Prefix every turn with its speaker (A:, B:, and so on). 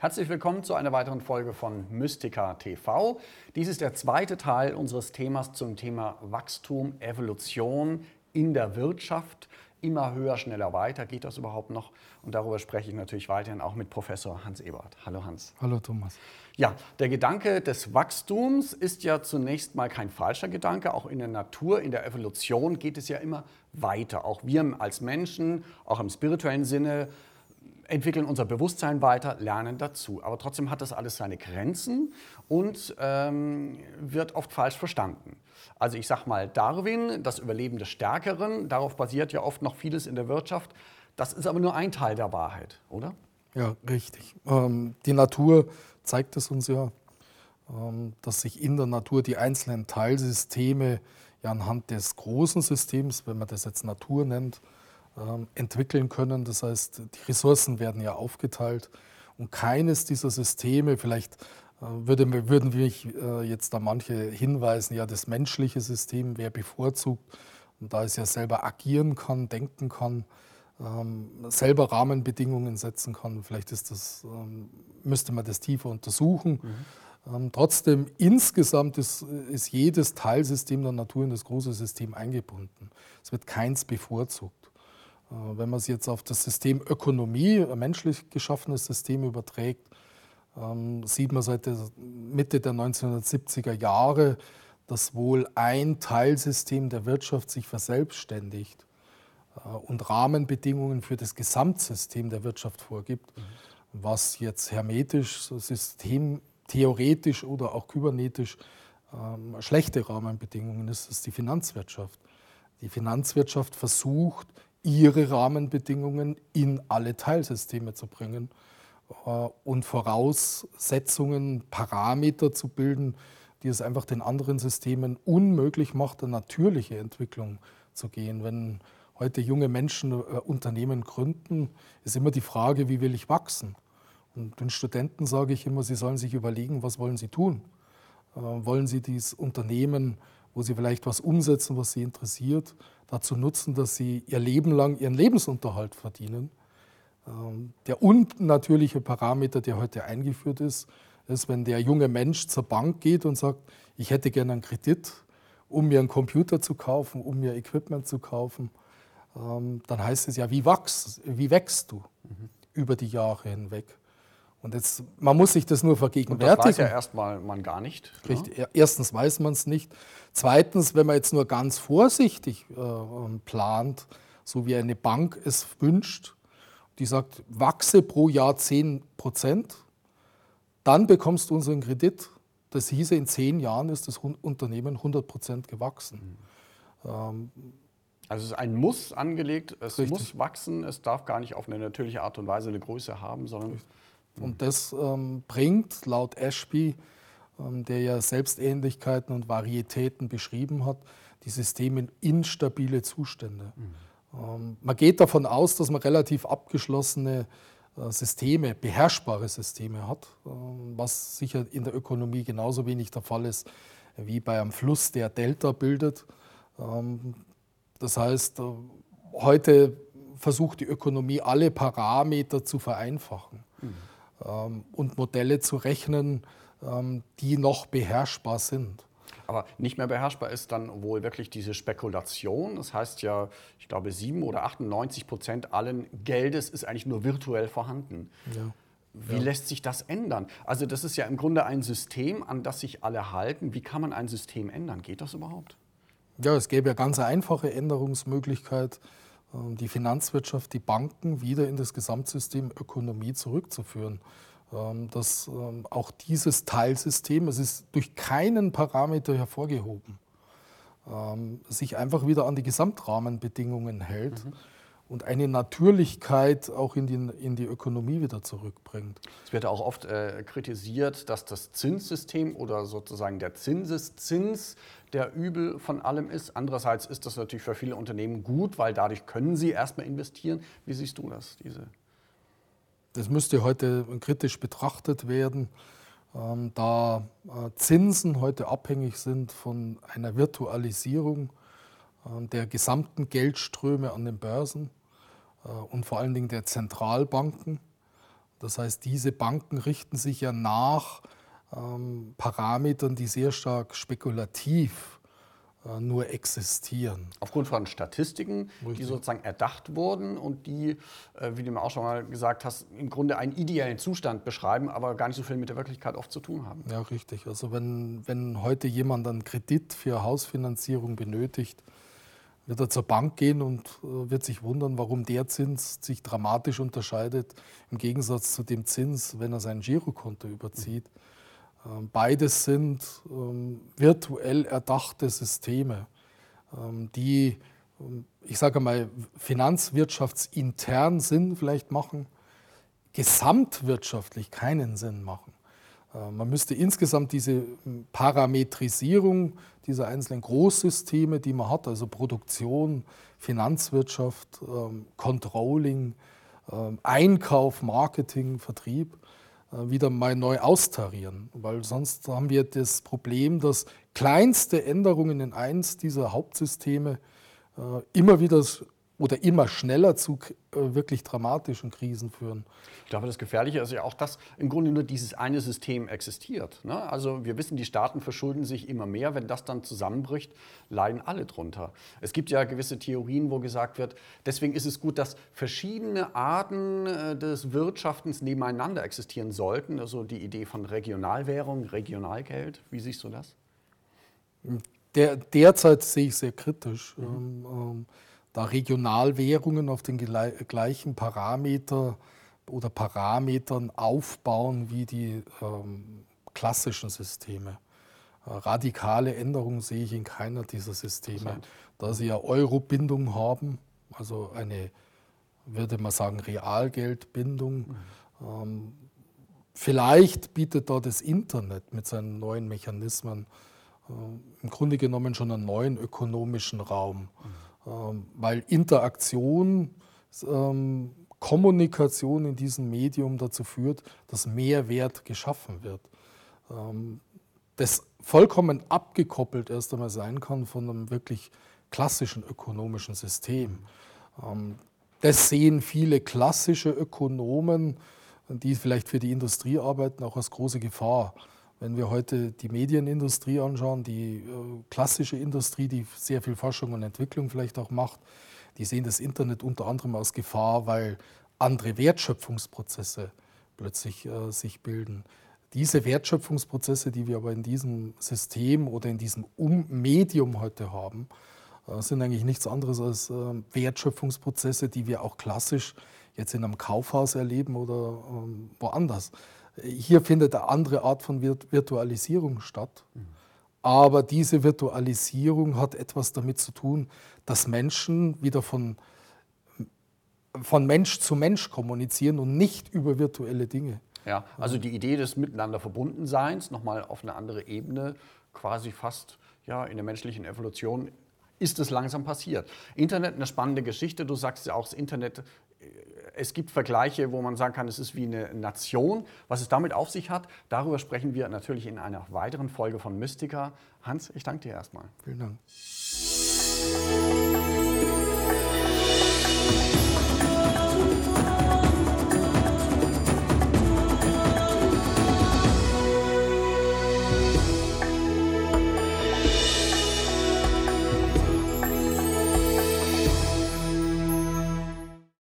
A: Herzlich willkommen zu einer weiteren Folge von Mystica TV. Dies ist der zweite Teil unseres Themas zum Thema Wachstum, Evolution in der Wirtschaft. Immer höher, schneller, weiter. Geht das überhaupt noch? Und darüber spreche ich natürlich weiterhin auch mit Professor Hans Ebert. Hallo Hans.
B: Hallo Thomas.
A: Ja, der Gedanke des Wachstums ist ja zunächst mal kein falscher Gedanke. Auch in der Natur, in der Evolution geht es ja immer weiter. Auch wir als Menschen, auch im spirituellen Sinne, entwickeln unser Bewusstsein weiter, lernen dazu. Aber trotzdem hat das alles seine Grenzen und ähm, wird oft falsch verstanden. Also ich sage mal, Darwin, das Überleben des Stärkeren, darauf basiert ja oft noch vieles in der Wirtschaft. Das ist aber nur ein Teil der Wahrheit, oder?
B: Ja, richtig. Ähm, die Natur zeigt es uns ja, ähm, dass sich in der Natur die einzelnen Teilsysteme ja anhand des großen Systems, wenn man das jetzt Natur nennt, entwickeln können. Das heißt, die Ressourcen werden ja aufgeteilt und keines dieser Systeme, vielleicht äh, würde, würden wir äh, jetzt da manche hinweisen, ja, das menschliche System wäre bevorzugt und da es ja selber agieren kann, denken kann, ähm, selber Rahmenbedingungen setzen kann. Vielleicht ist das, ähm, müsste man das tiefer untersuchen. Mhm. trotzdem, insgesamt ist, ist jedes Teilsystem der Natur in das große System eingebunden. Es wird keins bevorzugt. Äh, wenn man es jetzt auf das System Ökonomie, ein menschlich geschaffenes System überträgt, ähm, sieht man seit der Mitte der 1970er Jahre, dass wohl ein Teilsystem der Wirtschaft sich verselbstständigt äh, und Rahmenbedingungen für das Gesamtsystem der Wirtschaft vorgibt, mhm. was jetzt hermetisch, systemtheoretisch oder auch kybernetisch ähm, schlechte Rahmenbedingungen ist, ist die Finanzwirtschaft. Die Finanzwirtschaft versucht, ihre Rahmenbedingungen in alle Teilsysteme zu bringen äh, und Voraussetzungen, Parameter zu bilden, die es einfach den anderen Systemen unmöglich macht, eine natürliche Entwicklung zu gehen. Wenn heute junge Menschen äh, Unternehmen gründen, ist immer die Frage, wie will ich wachsen? Und den Studenten sage ich immer, sie sollen sich überlegen, was wollen sie tun? Äh, wollen sie dieses Unternehmen, wo sie vielleicht was umsetzen, was sie interessiert, dazu nutzen, dass sie ihr Leben lang ihren Lebensunterhalt verdienen. Ähm, der unnatürliche Parameter, der heute eingeführt ist, ist, wenn der junge Mensch zur Bank geht und sagt, ich hätte gerne einen Kredit, um mir einen Computer zu kaufen, um mir Equipment zu kaufen, ähm, dann heißt es ja, wie, wachst, wie wächst du mhm. über die Jahre hinweg? Und jetzt, man muss sich das nur vergegenwärtigen. Und das weiß
A: ja erstmal man gar nicht.
B: Ne? Richtig. Erstens weiß man es nicht. Zweitens, wenn man jetzt nur ganz vorsichtig äh, ähm, plant, so wie eine Bank es wünscht, die sagt, wachse pro Jahr 10 Prozent, dann bekommst du unseren Kredit. Das hieße, in zehn Jahren ist das Unternehmen 100 Prozent gewachsen.
A: Mhm. Ähm, also es ist ein Muss angelegt, es richtig. muss wachsen, es darf gar nicht auf eine natürliche Art und Weise eine Größe haben, sondern... Richtig
B: und das ähm, bringt laut Ashby, ähm, der ja Selbstähnlichkeiten und Varietäten beschrieben hat, die Systeme in instabile Zustände. Mhm. Ähm, man geht davon aus, dass man relativ abgeschlossene äh, Systeme, beherrschbare Systeme hat, äh, was sicher in der Ökonomie genauso wenig der Fall ist wie bei einem Fluss, der Delta bildet. Ähm, das heißt, äh, heute versucht die Ökonomie alle Parameter zu vereinfachen. Mhm. Ähm, und Modelle zu rechnen, ähm, die noch beherrschbar sind.
A: Aber nicht mehr beherrschbar ist dann wohl wirklich diese Spekulation. Das heißt ja, ich glaube, 7 oder 98 Prozent allen Geldes ist eigentlich nur virtuell vorhanden. Ja. Wie ja. lässt sich das ändern? Also das ist ja im Grunde ein System, an das sich alle halten. Wie kann man ein System ändern? Geht das überhaupt?
B: Ja, es gäbe ja ganz einfache Änderungsmöglichkeit. Ähm, die Finanzwirtschaft, die Banken wieder in das Gesamtsystem Ökonomie zurückzuführen. Ähm, dass ähm, auch dieses Teilsystem, es ist durch keinen Parameter hervorgehoben, sich einfach wieder an die Gesamtrahmenbedingungen hält. Mhm und eine Natürlichkeit auch in die, in die Ökonomie wieder zurückbringt.
A: Es wird auch oft äh, kritisiert, dass das Zinssystem oder sozusagen der Zinseszins der Übel von allem ist. Andererseits ist das natürlich für viele Unternehmen gut, weil dadurch können sie erstmal investieren. Wie siehst du das? Diese?
B: Das müsste heute kritisch betrachtet werden, ähm, da äh, Zinsen heute abhängig sind von einer Virtualisierung äh, der gesamten Geldströme an den Börsen. Äh, und vor allen Dingen der Zentralbanken. Das heißt, diese Banken richten sich ja nach ähm, Parametern, die sehr stark spekulativ äh, nur existieren.
A: Aufgrund von Statistiken, Richtig. die sozusagen erdacht wurden und die, äh, wie du mir auch schon mal gesagt hast, im Grunde einen ideellen Zustand beschreiben, aber gar nicht so viel mit der Wirklichkeit oft zu tun haben.
B: Ja, richtig. Also wenn, wenn heute jemand einen Kredit für Hausfinanzierung benötigt, wird er zur Bank gehen und äh, wird sich wundern, warum der Zins sich dramatisch unterscheidet im Gegensatz zu dem Zins, wenn er sein Girokonto überzieht. Ähm, beides sind ähm, virtuell erdachte Systeme, ähm, die, ich sage mal, finanzwirtschaftsintern Sinn vielleicht machen, gesamtwirtschaftlich keinen Sinn machen. Äh, man müsste insgesamt diese Parametrisierung dieser einzelnen Großsysteme, die man hat, also Produktion, Finanzwirtschaft, ähm, Controlling, ähm, Einkauf, Marketing, Vertrieb, äh, wieder mal neu austarieren. Weil sonst haben wir das Problem, dass kleinste Änderungen in eins dieser Hauptsysteme äh, immer wieder oder immer schneller zu äh, wirklich dramatischen Krisen führen.
A: Ich glaube, das Gefährliche ist ja auch, dass im Grunde nur dieses eine System existiert. Ne? Also wir wissen, die Staaten verschulden sich immer mehr. Wenn das dann zusammenbricht, leiden alle drunter. Es gibt ja gewisse Theorien, wo gesagt wird, deswegen ist es gut, dass verschiedene Arten äh, des Wirtschaftens nebeneinander existieren sollten. Also die Idee von Regionalwährung, Regionalgeld. Wie siehst du das?
B: Der, derzeit sehe ich sehr kritisch. Mhm. Ähm, ähm da Regionalwährungen auf den gleichen Parameter oder Parametern aufbauen wie die ähm, klassischen Systeme. Äh, radikale Änderungen sehe ich in keiner dieser Systeme, da sie ja Euro-Bindung haben, also eine, würde man sagen, Realgeldbindung. Mhm. Ähm, vielleicht bietet da das Internet mit seinen neuen Mechanismen äh, im Grunde genommen schon einen neuen ökonomischen Raum. Mhm weil Interaktion, ähm, Kommunikation in diesem Medium dazu führt, dass mehr Wert geschaffen wird. Ähm, das vollkommen abgekoppelt erst einmal sein kann von einem wirklich klassischen ökonomischen System. Das sehen viele klassische Ökonomen, die vielleicht für die Industrie arbeiten, auch als große Gefahr. Wenn wir heute die Medienindustrie anschauen, die äh, klassische Industrie, die sehr viel Forschung und Entwicklung vielleicht auch macht, die sehen das Internet unter anderem als Gefahr, weil andere Wertschöpfungsprozesse plötzlich äh, sich bilden. Diese Wertschöpfungsprozesse, die wir aber in diesem System oder in diesem um Medium heute haben, äh, sind eigentlich nichts anderes als äh, Wertschöpfungsprozesse, die wir auch klassisch jetzt in einem Kaufhaus erleben oder ähm, woanders. Hier findet eine andere Art von Virtualisierung statt. Aber diese Virtualisierung hat etwas damit zu tun, dass Menschen wieder von, von Mensch zu Mensch kommunizieren und nicht über virtuelle Dinge.
A: Ja, also die Idee des Miteinander Verbundenseins nochmal auf eine andere Ebene, quasi fast ja, in der menschlichen Evolution ist es langsam passiert. Internet eine spannende Geschichte. Du sagst ja auch, das Internet es gibt Vergleiche, wo man sagen kann, es ist wie eine Nation. Was es damit auf sich hat, darüber sprechen wir natürlich in einer weiteren Folge von Mystica. Hans, ich danke dir erstmal.
B: Vielen Dank.